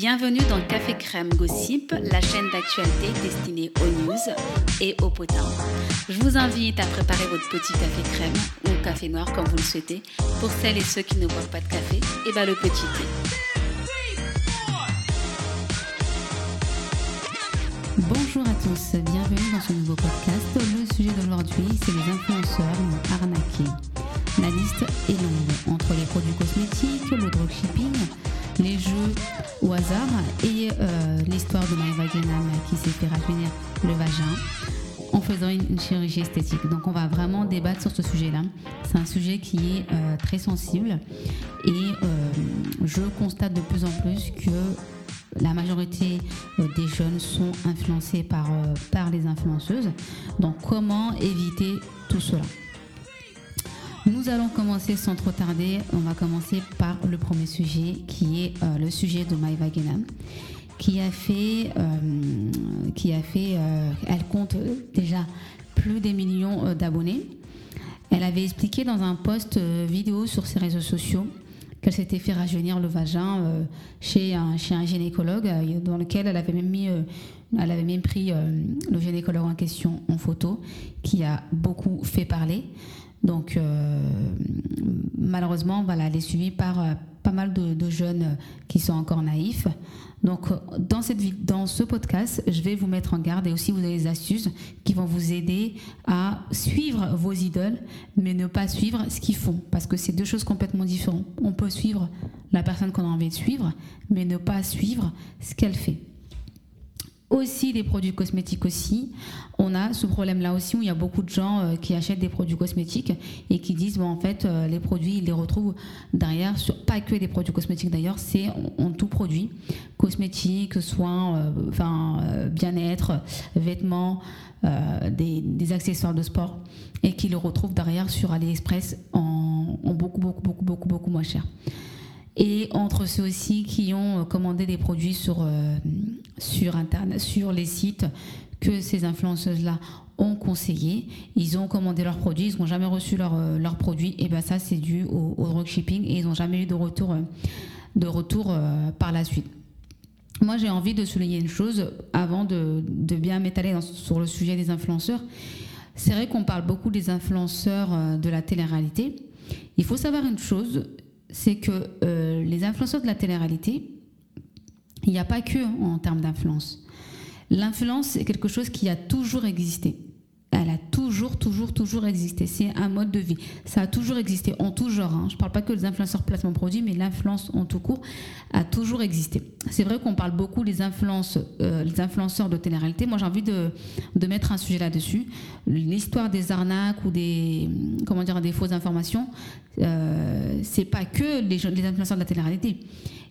Bienvenue dans Café Crème Gossip, la chaîne d'actualité destinée aux news et aux potins. Je vous invite à préparer votre petit café crème ou café noir comme vous le souhaitez. Pour celles et ceux qui ne boivent pas de café, et ben le petit thé. Bonjour à tous, bienvenue dans ce nouveau podcast. Le sujet d'aujourd'hui, c'est les influenceurs arnaqués. La liste est longue entre les produits cosmétiques, le dropshipping, les jeux au hasard et euh, l'histoire de Genam qui s'est fait rajeunir le vagin en faisant une, chirurgie esthétique. Donc on va vraiment débattre sur ce sujet-là. C'est un sujet qui est euh, très sensible et euh, je constate de plus en plus que la majorité des jeunes sont influencés par les influenceuses. Donc comment éviter tout cela? Nous allons commencer sans trop tarder. On va commencer par le premier sujet qui est euh, le sujet de Maïva Genam qui a fait, euh, qui a fait euh, elle compte déjà plus des millions d'abonnés. Elle avait expliqué dans un post vidéo sur ses réseaux sociaux qu'elle s'était fait rajeunir le vagin chez, un, chez un gynécologue dans lequel elle avait même mis elle avait même pris le gynécologue en question en photo, qui a beaucoup fait parler. Donc, euh, malheureusement, voilà, elle est suivie par euh, pas mal de, jeunes qui sont encore naïfs. Donc, dans, dans ce podcast, je vais vous mettre en garde et aussi vous avez des astuces qui vont vous aider à suivre vos idoles, mais ne pas suivre ce qu'ils font, parce que c'est deux choses complètement différentes. On peut suivre la personne qu'on a envie de suivre, mais ne pas suivre ce qu'elle fait aussi des produits cosmétiques aussi. On a ce problème-là aussi où il y a beaucoup de gens euh, qui achètent des produits cosmétiques et qui disent bon en fait euh, les produits ils les retrouvent derrière sur pas que des produits cosmétiques d'ailleurs c'est en, tout produit cosmétiques soins euh, enfin bien-être vêtements des, accessoires de sport et qui le retrouvent derrière sur AliExpress en, en beaucoup beaucoup beaucoup beaucoup beaucoup moins cher et entre ceux aussi qui ont euh, commandé des produits sur, euh, sur les sites que ces influenceuses-là ont conseillé. Ils ont commandé leurs produits, ils n'ont jamais reçu euh, leurs produits. Et bien ça, c'est dû au, dropshipping et ils n'ont jamais eu de retour, de retour par la suite. Moi, j'ai envie de souligner une chose avant de, de bien m'étaler sur le sujet des influenceurs. C'est vrai qu'on parle beaucoup des influenceurs de la télé-réalité. Il faut savoir une chose, c'est que euh, les influenceurs de la télé-réalité, il n'y a pas que en termes d'influence. L'influence est quelque chose qui a toujours existé elle a toujours, toujours, toujours existé. C'est un mode de vie. Ça a toujours existé en tout genre. Hein. Je ne parle pas que des influenceurs placement produit, mais l'influence en tout court a toujours existé. C'est vrai qu'on parle beaucoup des influences, euh, les influenceurs de télé-réalité. Moi, j'ai envie de, de, mettre un sujet là-dessus. L'histoire des arnaques ou des, comment dire, des fausses informations, euh, c'est pas que les, les influenceurs de la télé-réalité.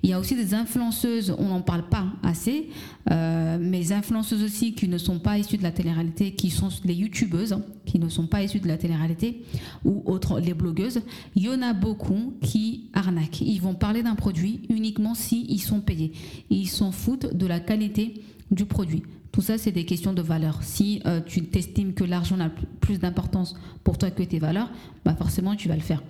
Il y a aussi des influenceuses, on n'en parle pas assez, euh, mais influenceuses aussi qui ne sont pas issues de la télé-réalité, qui sont les youtubeuses, hein, qui ne sont pas issues de la télé-réalité, ou autres, les blogueuses. Il y en a beaucoup qui arnaquent. Ils vont parler d'un produit uniquement s'ils ils sont payés. ils s'en foutent de la qualité du produit. Tout ça, c'est des questions de valeur. Si euh, tu t'estimes que l'argent a plus d'importance pour toi que tes valeurs, bah forcément, tu vas le faire.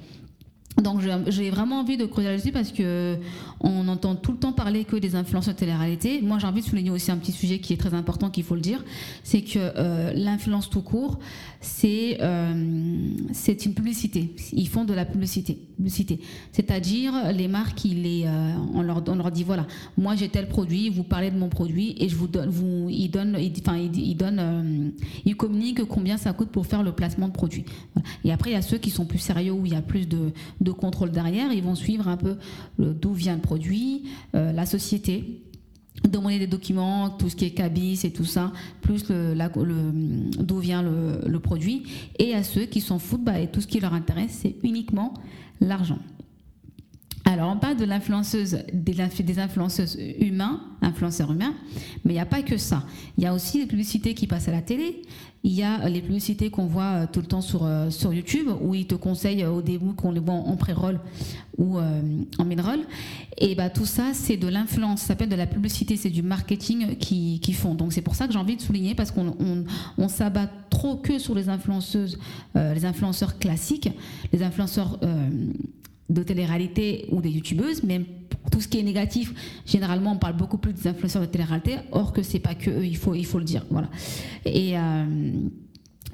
Donc j'ai vraiment envie de creuser là-dessus parce que on entend tout le temps parler que des influenceurs de télé-réalité. Moi j'ai envie de souligner aussi un petit sujet qui est très important qu'il faut le dire, c'est que euh, l'influence tout court, c'est euh, c'est une publicité. Ils font de la publicité, publicité. C'est-à-dire les marques, euh, on, leur, on leur dit voilà, moi j'ai tel produit, vous parlez de mon produit et je vous donne, vous, ils donnent, enfin ils, donnent, ils communiquent combien ça coûte pour faire le placement de produit. Et après il y a ceux qui sont plus sérieux où il y a plus de contrôle derrière. Ils vont suivre un peu d'où vient le produit, euh, la société demander des documents, tout ce qui est cabis et tout ça, plus le, d'où vient le, produit. Et à ceux qui s'en foutent, bah, et tout ce qui leur intéresse, c'est uniquement l'argent. Alors, on parle de l'influenceuse, des, influenceuses humains, influenceurs humains, mais il n'y a pas que ça. Il y a aussi les publicités qui passent à la télé. Il y a les publicités qu'on voit euh, tout le temps sur, euh, sur YouTube, où ils te conseillent euh, au début qu'on les voit en pré-roll ou en mid-roll. Et bah, tout ça, c'est de l'influence. Ça s'appelle de la publicité, c'est du marketing qui, qui font. Donc, c'est pour ça que j'ai envie de souligner, parce qu'on on, s'abat trop que sur les influenceuses, les influenceurs classiques, les influenceurs de télé-réalité ou des youtubeuses, mais tout ce qui est négatif, généralement, on parle beaucoup plus des influenceurs de télé-réalité, or que c'est pas que eux, il faut, il faut le dire. Voilà. Et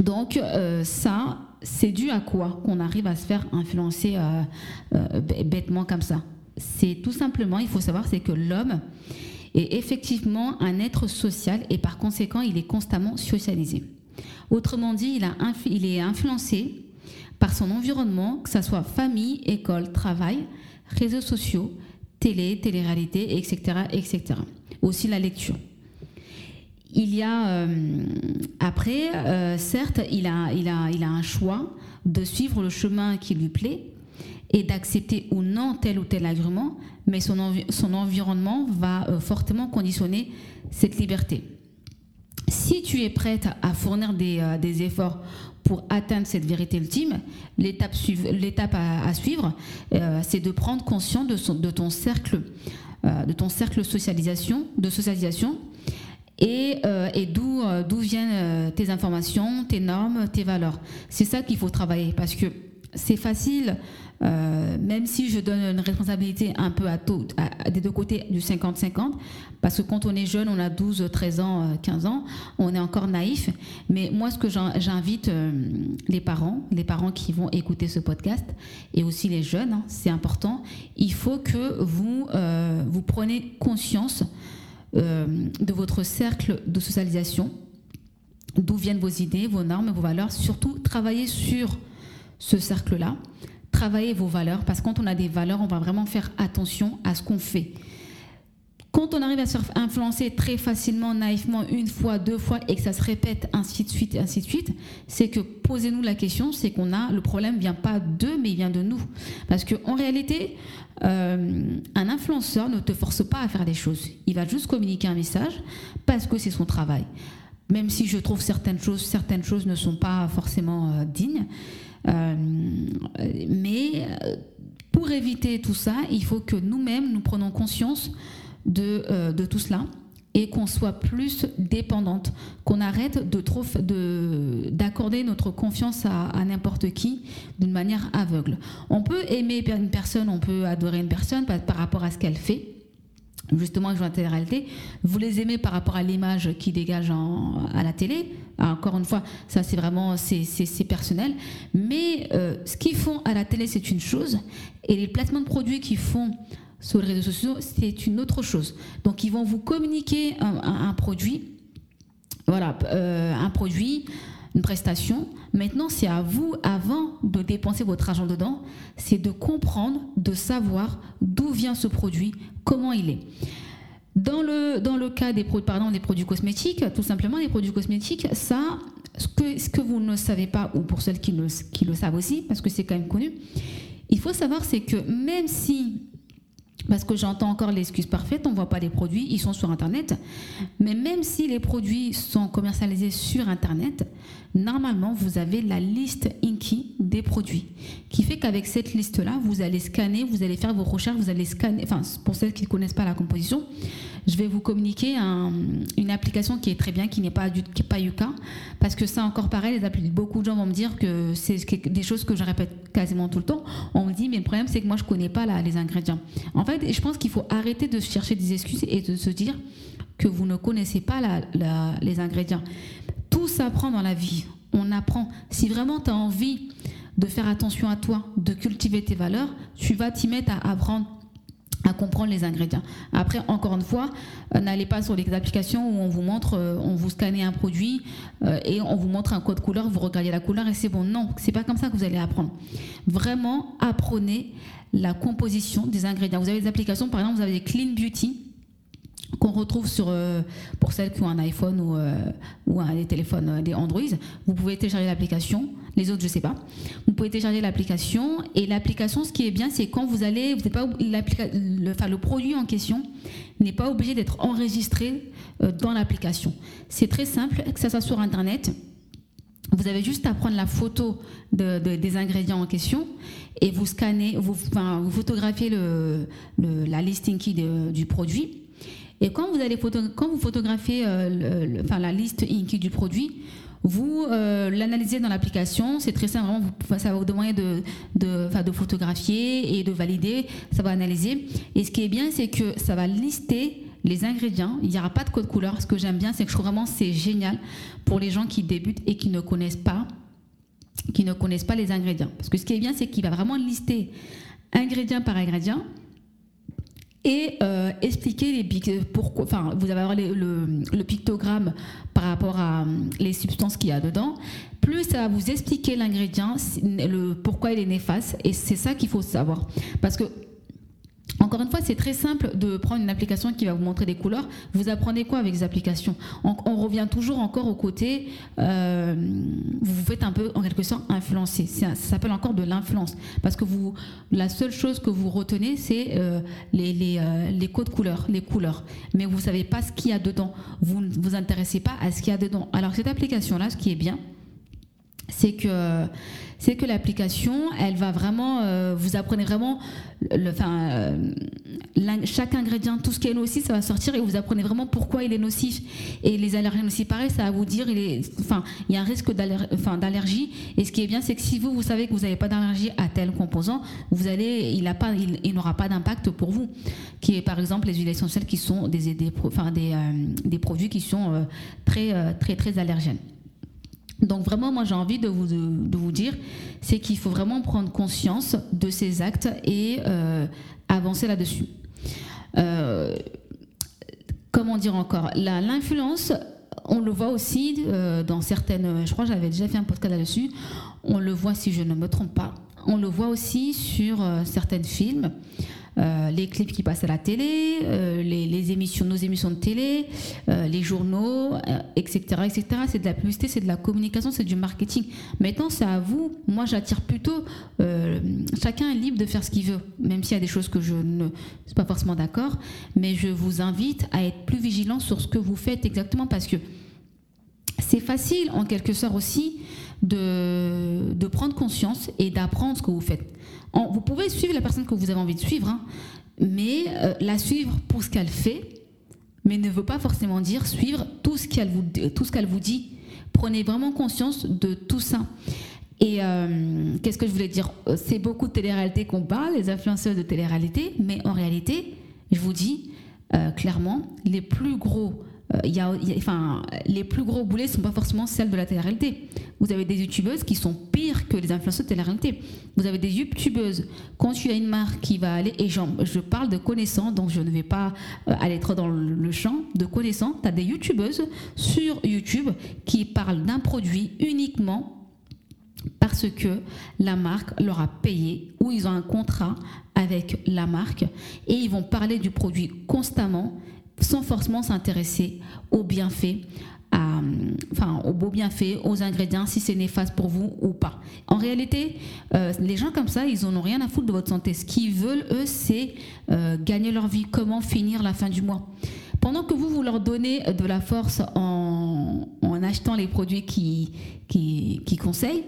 donc, ça, c'est dû à quoi qu'on arrive à se faire influencer bêtement comme ça? C'est tout simplement, il faut savoir, c'est que l'homme est effectivement un être social et par conséquent, il est constamment socialisé. Autrement dit, il, a, il est influencé par son environnement, que ce soit famille, école, travail, réseaux sociaux, télé, télé-réalité, etc., etc. Aussi la lecture. Il y a, euh, après, euh, certes, il a, il, a, un choix de suivre le chemin qui lui plaît et d'accepter ou non tel ou tel argument, mais son, environnement va euh, fortement conditionner cette liberté. Si tu es prête à fournir des efforts pour atteindre cette vérité ultime, l'étape à, à, suivre, euh, c'est de prendre conscience de, son, de ton cercle, de ton cercle socialisation, de socialisation, et, et d'où d'où viennent tes informations, tes normes, tes valeurs. C'est ça qu'il faut travailler parce que c'est facile euh, même si je donne une responsabilité un peu à, tout, des deux côtés du 50-50, parce que quand on est jeune, on a 12, 13 ans, 15 euh, ans, on est encore naïf. Mais moi, ce que j'invite euh, les parents, les parents qui vont écouter ce podcast, et aussi les jeunes, hein, c'est important, il faut que vous, vous preniez conscience de votre cercle de socialisation, d'où viennent vos idées, vos normes, vos valeurs, surtout travailler sur ce cercle-là travailler vos valeurs, parce que quand on a des valeurs, on va vraiment faire attention à ce qu'on fait. Quand on arrive à se influencer très facilement, naïvement, une fois, deux fois, et que ça se répète ainsi de suite, ainsi de suite, c'est que posez-nous la question, c'est qu'on a le problème vient pas d'eux, mais il vient de nous. Parce que en réalité, euh, un influenceur ne te force pas à faire des choses. Il va juste communiquer un message parce que c'est son travail. Même si je trouve certaines choses, certaines choses ne sont pas forcément euh, dignes. Euh, mais euh, pour éviter tout ça, il faut que nous-mêmes, nous prenions conscience de, euh, de tout cela et qu'on soit plus dépendante, qu'on arrête de trop d'accorder notre confiance à, n'importe qui d'une manière aveugle. On peut aimer une personne, on peut adorer une personne par rapport à ce qu'elle fait, justement vois la réalité vous les aimez par rapport à l'image qui dégage à la télé. encore une fois, ça c'est vraiment c'est personnel. Mais euh, ce qu'ils font à la télé c'est une chose et les placements de produits qu'ils font sur les réseaux sociaux c'est une autre chose. Donc ils vont vous communiquer un, produit, voilà, euh, un produit une prestation. Maintenant, c'est à vous, avant de dépenser votre argent dedans, c'est de comprendre, de savoir d'où vient ce produit, comment il est. Dans le, dans le cas des, pardon, des produits cosmétiques, tout simplement, les produits cosmétiques, ça, ce que, ce que vous ne savez pas, ou pour celles qui le, qui le savent aussi, parce que c'est quand même connu, il faut savoir, c'est que même si parce que j'entends encore l'excuse parfaite, on ne voit pas les produits, ils sont sur Internet. Mais même si les produits sont commercialisés sur Internet, normalement, vous avez la liste Inky produits. Qui fait qu'avec cette liste-là, vous allez scanner, vous allez faire vos recherches, vous allez scanner, enfin, pour celles qui ne connaissent pas la composition, je vais vous communiquer une application qui est très bien, qui n'est pas, pas Yuka, parce que ça encore pareil, les beaucoup de gens vont me dire que c'est des choses que je répète quasiment tout le temps. On me dit, mais le problème c'est que moi je connais pas les ingrédients. En fait, je pense qu'il faut arrêter de chercher des excuses et de se dire que vous ne connaissez pas les ingrédients. Tout s'apprend dans la vie. On apprend. Si vraiment tu as envie de faire attention à toi, de cultiver tes valeurs, tu vas t'y mettre à apprendre à comprendre les ingrédients. Après, encore une fois, euh, n'allez pas sur les applications où on vous montre, euh, on vous scanne un produit euh, et on vous montre un code couleur, vous regardez la couleur et c'est bon. Non, c'est pas comme ça que vous allez apprendre. Vraiment, apprenez la composition des ingrédients. Vous avez des applications, par exemple, vous avez Clean Beauty qu'on retrouve sur, pour celles qui ont un iPhone ou, ou un, des téléphones, des Android. Vous pouvez télécharger l'application. Les autres, je ne sais pas. Vous pouvez télécharger l'application. Et l'application, ce qui est bien, c'est quand vous allez, vous pas, le, le produit en question n'est pas obligé d'être enregistré dans l'application. C'est très simple, que ça soit sur Internet. Vous avez juste à prendre la photo de, des ingrédients en question et vous scannez, vous, vous photographiez la listing key du produit et quand vous, allez quand vous photographiez euh, la liste Inky du produit, Vous euh, l'analysez dans l'application, c'est très simple, ça va vous demander de, de, de photographier et de valider, ça va analyser. Et ce qui est bien, c'est que ça va lister les ingrédients, il n'y aura pas de code couleur. Ce que j'aime bien, c'est que je trouve vraiment c'est génial pour les gens qui débutent et qui ne connaissent pas qui ne connaissent pas les ingrédients. Parce que ce qui est bien, c'est qu'il va vraiment lister ingrédient par ingrédient et euh, expliquer les pourquoi. Enfin, vous allez le, le, pictogramme par rapport à euh, les substances qu'il y a dedans. Plus ça va vous expliquer l'ingrédient, le pourquoi il est néfaste, et c'est ça qu'il faut savoir. Parce que encore une fois, c'est très simple de prendre une application qui va vous montrer des couleurs. Vous apprenez quoi avec les applications on, revient toujours encore au côté, euh, vous vous faites un peu, en quelque sorte, influencer. Ça, s'appelle encore de l'influence. Parce que vous, la seule chose que vous retenez, c'est euh, les, les, euh, les, codes couleurs, les couleurs. Mais vous ne savez pas ce qu'il y a dedans. Vous ne vous intéressez pas à ce qu'il y a dedans. Alors cette application-là, ce qui est bien, c'est que l'application, elle va vraiment, euh, vous apprenez vraiment, le, enfin, euh, chaque ingrédient, tout ce qui est nocif, ça va sortir et vous apprenez vraiment pourquoi il est nocif. Et les allergènes aussi, pareil, ça va vous dire, il y a un risque d'allergie. Et ce qui est bien, c'est que si vous, vous savez que vous n'avez pas d'allergie à tel composant, vous allez, il n'aura pas d'impact pour vous. Qui est par exemple les huiles essentielles qui sont des, des, euh, des produits qui sont très, très, très allergènes. Donc vraiment, moi j'ai envie de vous, de, vous dire, c'est qu'il faut vraiment prendre conscience de ces actes et euh, avancer là-dessus. Euh, comment dire encore? L'influence, on le voit aussi euh, dans certaines, je crois que j'avais déjà fait un podcast là-dessus, on le voit si je ne me trompe pas, on le voit aussi sur certains films. Euh, les clips qui passent à la télé, euh, les, émissions, nos émissions de télé, euh, les journaux, etc., etc. C'est de la publicité, c'est de la communication, c'est du marketing. Maintenant, c'est à vous. Moi, j'attire plutôt. chacun est libre de faire ce qu'il veut, même s'il y a des choses que je ne suis pas forcément d'accord. Mais je vous invite à être plus vigilant sur ce que vous faites exactement parce que c'est facile, en quelque sorte aussi, de, de prendre conscience et d'apprendre ce que vous faites vous pouvez suivre la personne que vous avez envie de suivre, hein, mais euh, la suivre pour ce qu'elle fait, mais ne veut pas forcément dire suivre tout ce qu'elle vous, tout ce qu'elle vous dit. Prenez vraiment conscience de tout ça. Et euh, qu'est-ce que je voulais dire? C'est beaucoup de télé-réalité qu'on parle, les influenceurs de télé-réalité, mais en réalité, je vous dis euh, clairement, les plus gros euh, les plus gros boulets ne sont pas forcément celles de la télé-réalité. Vous avez des youtubeuses qui sont pires que les influenceurs de télé-réalité. Vous avez des youtubeuses. Quand tu as une marque qui va aller, et je parle de connaissants, donc je ne vais pas euh, aller trop dans le champ, de connaissants, tu as des youtubeuses sur YouTube qui parlent d'un produit uniquement parce que la marque leur a payé ou ils ont un contrat avec la marque et ils vont parler du produit constamment sans forcément s'intéresser aux bienfaits, aux beaux bienfaits, aux ingrédients, si c'est néfaste pour vous ou pas. En réalité, euh, les gens comme ça, ils n'en ont rien à foutre de votre santé. Ce qu'ils veulent, eux, c'est euh, gagner leur vie, comment finir la fin du mois? Pendant que vous, vous leur donnez de la force en, achetant les produits qui, qui, conseillent,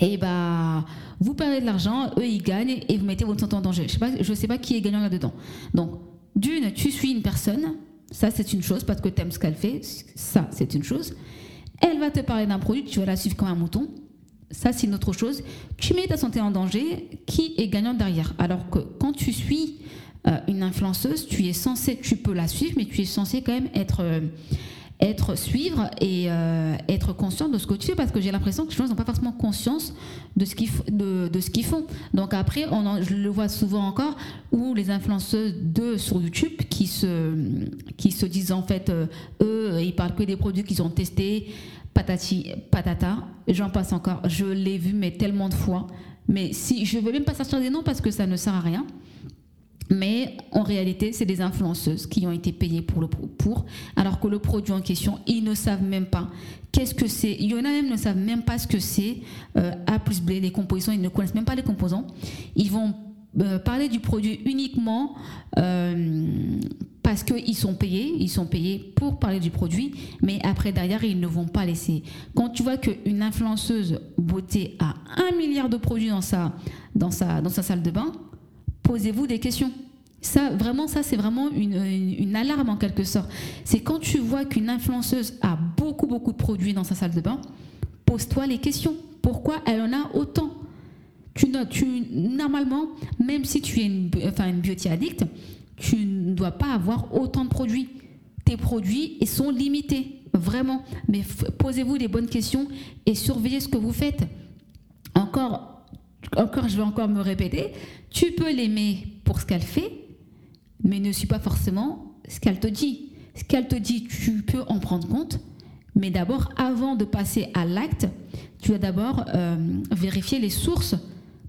et eh bah, vous perdez de l'argent, eux ils gagnent et vous mettez votre santé en danger. Je ne sais, sais, pas qui est gagnant là-dedans. Donc, d'une, tu suis une personne, ça c'est une chose, parce que tu aimes ce qu'elle fait, ça c'est une chose. Elle va te parler d'un produit, tu vas la suivre comme un mouton, ça c'est une autre chose. Tu mets ta santé en danger, qui est gagnant derrière Alors que quand tu suis euh, une influenceuse, tu es censé, tu peux la suivre, mais tu es censé quand même être... Euh, être suivre et euh, être conscient de ce que tu fais parce que j'ai l'impression que les gens n'ont pas forcément conscience de ce qu'ils de, ce qu'ils font. Donc après on je le vois souvent encore où les influenceuses de sur YouTube qui se qui se disent en fait euh, eux ils parlent que des produits qu'ils ont testés patati patata j'en passe encore. Je l'ai vu mais tellement de fois. Mais si je veux même pas sortir des noms parce que ça ne sert à rien mais en réalité, c'est des influenceuses qui ont été payées pour, le, alors que le produit en question, ils ne savent même pas qu'est-ce que c'est. Il y en a même ne savent même pas ce que c'est euh, A plus B, les compositions, ils ne connaissent même pas les composants. Ils vont euh, parler du produit uniquement euh, parce qu'ils sont payés, ils sont payés pour parler du produit, mais après derrière ils ne vont pas laisser. Quand tu vois qu'une influenceuse beauté a un milliard de produits dans sa, dans sa, dans sa salle de bain, posez-vous des questions. Ça, vraiment, ça, c'est vraiment une, alarme en quelque sorte. C'est quand tu vois qu'une influenceuse a beaucoup, beaucoup de produits dans sa salle de bain, pose-toi les questions. Pourquoi elle en a autant? Tu, Normalement, même si tu es une, enfin, beauty addict, tu ne dois pas avoir autant de produits. Tes produits sont limités, vraiment. Mais posez-vous les bonnes questions et surveillez ce que vous faites. Encore, encore, je vais encore me répéter, tu peux l'aimer pour ce qu'elle fait, mais ne suis pas forcément ce qu'elle te dit. Ce qu'elle te dit, tu peux en prendre compte, mais d'abord, avant de passer à l'acte, tu dois d'abord euh, vérifier les sources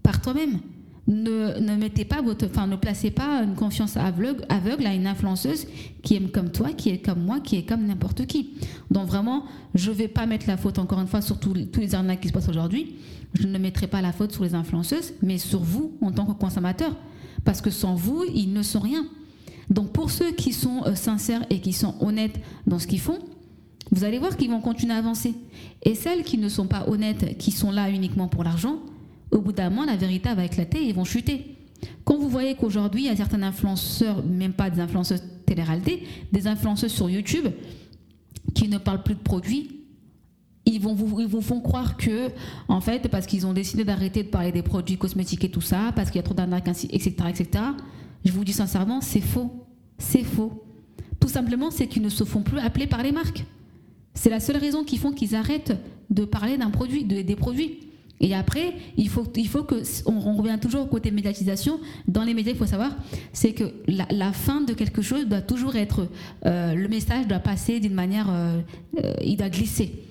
par toi-même. Ne, mettez pas votre, enfin, ne placez pas une confiance aveugle, aveugle à une influenceuse qui aime comme toi, qui est comme moi, qui est comme n'importe qui. Donc vraiment, je ne vais pas mettre la faute encore une fois sur tous les arnaques qui se passent aujourd'hui. Je ne mettrai pas la faute sur les influenceuses, mais sur vous en tant que consommateur. Parce que sans vous, ils ne sont rien. Donc pour ceux qui sont euh, sincères et qui sont honnêtes dans ce qu'ils font, vous allez voir qu'ils vont continuer à avancer. Et celles qui ne sont pas honnêtes, qui sont là uniquement pour l'argent, au bout d'un moment, la vérité va éclater et ils vont chuter. Quand vous voyez qu'aujourd'hui, il y a certains influenceurs, même pas des influenceurs télé-réalité, des influenceurs sur YouTube, qui ne parlent plus de produits, ils vont vous, ils vous font croire que, en fait, parce qu'ils ont décidé d'arrêter de parler des produits cosmétiques et tout ça, parce qu'il y a trop d'arnaques, etc., etc., je vous dis sincèrement, c'est faux. C'est faux. Tout simplement, c'est qu'ils ne se font plus appeler par les marques. C'est la seule raison qui font qu'ils arrêtent de parler d'un produit, des produits. Et après, il faut, que, on, revient toujours au côté médiatisation. Dans les médias, il faut savoir, que la, fin de quelque chose doit toujours être, euh, le message doit passer d'une manière, euh, euh, il doit glisser.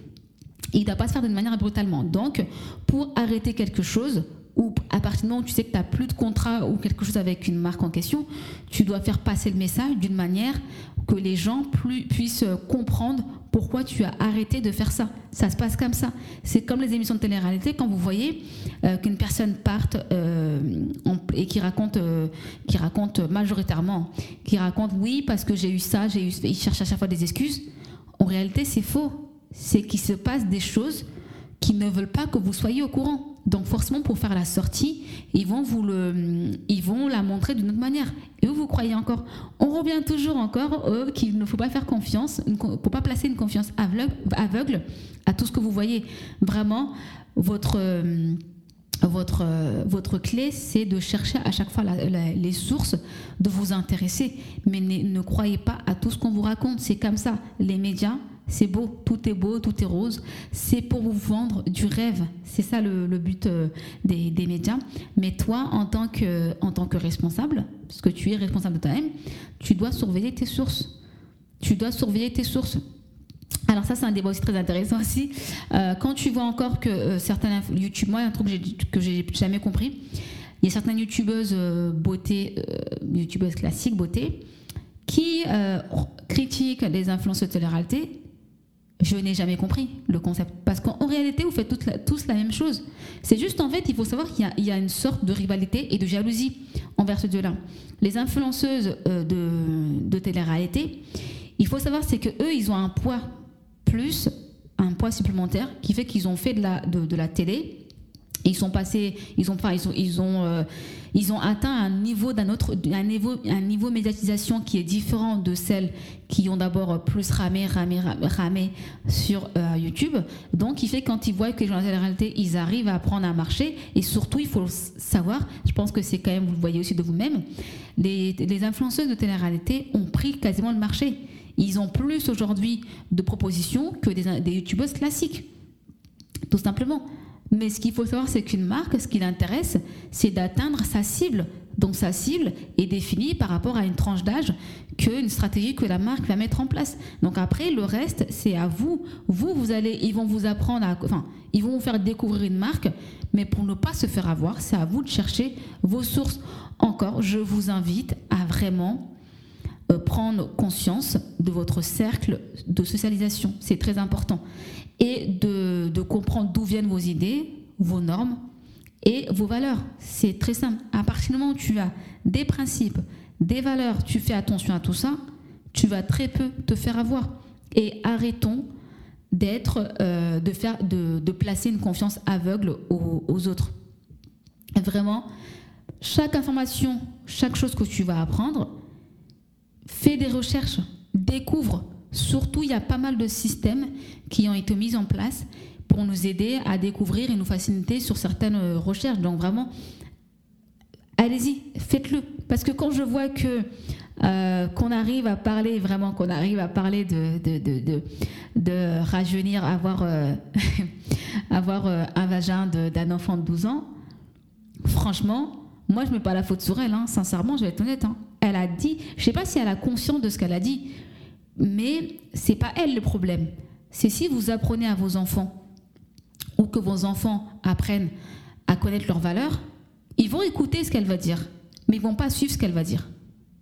Il ne doit pas se faire d'une manière brutalement. Donc, pour arrêter quelque chose, ou à partir du moment où tu sais que tu n'as plus de contrat ou quelque chose avec une marque en question, tu dois faire passer le message d'une manière que les gens puissent comprendre pourquoi tu as arrêté de faire ça. Ça se passe comme ça. C'est comme les émissions de télé-réalité, quand vous voyez euh, qu'une personne parte euh, et qui raconte, euh, qui raconte majoritairement, qui raconte oui parce que j'ai eu ça, j'ai eu, il cherche à chaque fois des excuses. En réalité, c'est faux. C'est qu'il se passe des choses qui ne veulent pas que vous soyez au courant. Donc forcément, pour faire la sortie, ils vont, vous le, ils vont la montrer d'une autre manière. Et vous, vous croyez encore On revient toujours encore qu'il ne faut pas faire confiance, il ne faut pas placer une confiance aveugle, à tout ce que vous voyez. Vraiment, votre... Euh, votre, euh, votre clé, c'est de chercher à chaque fois les sources, de vous intéresser. Mais ne croyez pas à tout ce qu'on vous raconte. C'est comme ça. Les médias, c'est beau, tout est beau, tout est rose. C'est pour vous vendre du rêve. C'est ça le, but euh, des, médias. Mais toi, en tant, que, responsable, parce que tu es responsable de toi-même, tu dois surveiller tes sources. Tu dois surveiller tes sources. Alors ça, c'est un débat aussi très intéressant aussi. Euh, quand tu vois encore que euh, certains YouTube, moi, un truc que j'ai jamais compris, il y a certaines youtubeuses beauté, youtubeuses classiques beauté, qui critiquent les influences de télé-réalité je n'ai jamais compris le concept. Parce qu'en réalité, vous faites tous la même chose. C'est juste, en fait, il faut savoir qu'il y, a une sorte de rivalité et de jalousie envers ce deux-là. Les influenceuses euh, de, télé-réalité, il faut savoir, c'est que eux, ils ont un poids plus, un poids supplémentaire qui fait qu'ils ont fait de la télé ils sont passés, ils ont ont, ils ont, euh, ils ont atteint un niveau d'un autre, un niveau, un niveau médiatisation qui est différent de celles qui ont d'abord plus ramé, ramé, ramé sur euh, YouTube. Donc, il fait quand ils voient que les gens de la réalité, ils arrivent à prendre un marché. Et surtout, il faut savoir, je pense que c'est quand même, vous le voyez aussi de vous-même, les, les influenceuses de télé-réalité ont pris quasiment le marché. Ils ont plus aujourd'hui de propositions que des, des youtubeuses classiques. Tout simplement. Mais ce qu'il faut savoir, c'est qu'une marque, ce qui l'intéresse, c'est d'atteindre sa cible. Donc sa cible est définie par rapport à une tranche d'âge qu'une stratégie que la marque va mettre en place. Donc après, le reste, c'est à vous. Vous, vous allez, ils vont vous apprendre à, enfin, ils vont vous faire découvrir une marque, mais pour ne pas se faire avoir, c'est à vous de chercher vos sources. Encore, je vous invite à vraiment euh, prendre conscience de votre cercle de socialisation. C'est très important et de, comprendre d'où viennent vos idées, vos normes et vos valeurs. C'est très simple. À partir du moment où tu as des principes, des valeurs, tu fais attention à tout ça, tu vas très peu te faire avoir. Et arrêtons d'être, euh, de faire, de, placer une confiance aveugle aux autres. Vraiment, chaque information, chaque chose que tu vas apprendre, fais des recherches, découvre. Surtout, il y a pas mal de systèmes qui ont été mis en place pour nous aider à découvrir et nous faciliter sur certaines euh, recherches. Donc vraiment, allez-y, faites-le. Parce que quand je vois que euh, qu'on arrive à parler, vraiment qu'on arrive à parler de, de, de, de, rajeunir, avoir, euh, avoir un vagin d'un enfant de 12 ans, franchement, moi je ne mets pas la faute sur elle, hein. sincèrement, je vais être honnête. Hein. Elle a dit, je ne sais pas si elle a conscience de ce qu'elle a dit, mais c'est pas elle le problème. C'est si vous apprenez à vos enfants ou que vos enfants apprennent à connaître leurs valeurs, ils vont écouter ce qu'elle va dire, mais ils vont pas suivre ce qu'elle va dire.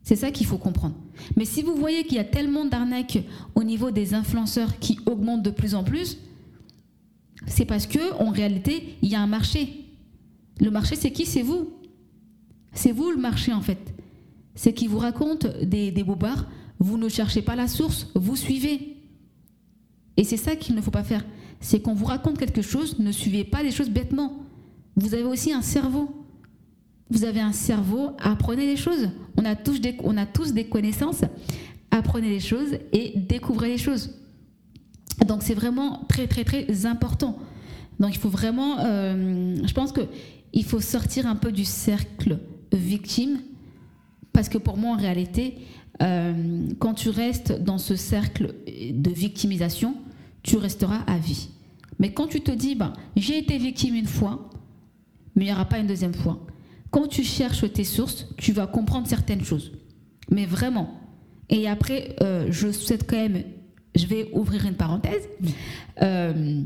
C'est ça qu'il faut comprendre. Mais si vous voyez qu'il y a tellement d'arnaques au niveau des influenceurs qui augmentent de plus en plus, c'est parce que en réalité, il y a un marché. Le marché, c'est qui? C'est vous. C'est vous le marché en fait. C'est qui vous raconte des, des bobards. Vous ne cherchez pas la source, vous suivez. Et c'est ça qu'il ne faut pas faire c'est qu'on vous raconte quelque chose, ne suivez pas les choses bêtement. Vous avez aussi un cerveau. Vous avez un cerveau, apprenez les choses. On a tous des, on a tous des connaissances, apprenez les choses et découvrez les choses. Donc c'est vraiment très très très important. Donc il faut vraiment, euh, je pense que il faut sortir un peu du cercle victime, parce que pour moi en réalité, euh, quand tu restes dans ce cercle de victimisation, tu resteras à vie. Mais quand tu te dis, ben, j'ai été victime une fois, mais il n'y aura pas une deuxième fois. Quand tu cherches tes sources, tu vas comprendre certaines choses. Mais vraiment. Et après, euh, je souhaite quand même, je vais ouvrir une parenthèse. Euh,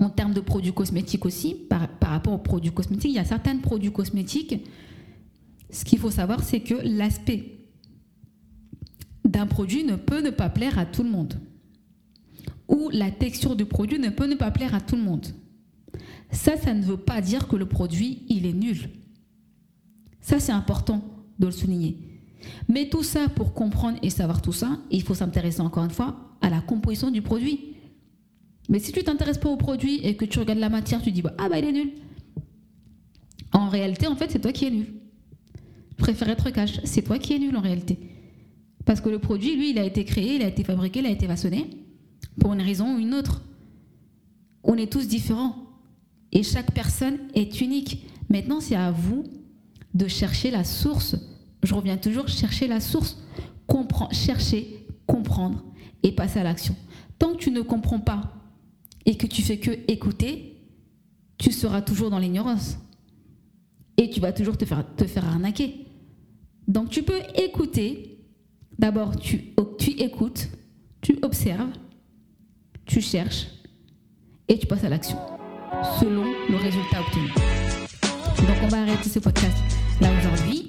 en termes de produits cosmétiques aussi, par, par rapport aux produits cosmétiques, il y a certains produits cosmétiques. Ce qu'il faut savoir, c'est que l'aspect d'un produit ne peut ne pas plaire à tout le monde ou la texture du produit ne peut ne pas plaire à tout le monde. Ça, ça ne veut pas dire que le produit, il est nul. Ça, c'est important de le souligner. Mais tout ça, pour comprendre et savoir tout ça, il faut s'intéresser encore une fois à la composition du produit. Mais si tu t'intéresses pas au produit et que tu regardes la matière, tu dis bah, ah bah il est nul. En réalité, en fait, c'est toi qui es nul. Je préfère être cash. C'est toi qui es nul en réalité. Parce que le produit, lui, il a été créé, il a été fabriqué, il a été façonné pour une raison ou une autre. On est tous différents et chaque personne est unique. Maintenant, c'est à vous de chercher la source. Je reviens toujours chercher la source, chercher, comprendre et passer à l'action. Tant que tu ne comprends pas et que tu fais que écouter, tu seras toujours dans l'ignorance et tu vas toujours te faire, te faire arnaquer. Donc tu peux écouter. D'abord, tu, écoutes, tu observes, tu cherches et tu passes à l'action selon le résultat obtenu. Donc on va arrêter ce podcast là aujourd'hui.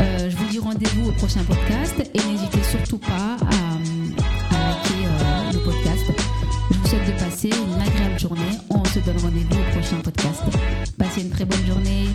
Euh, je vous dis rendez-vous au prochain podcast et n'hésitez surtout pas à, liker euh, le podcast. Je vous souhaite de passer une agréable journée. On se donne rendez-vous au prochain podcast. Passez une très bonne journée.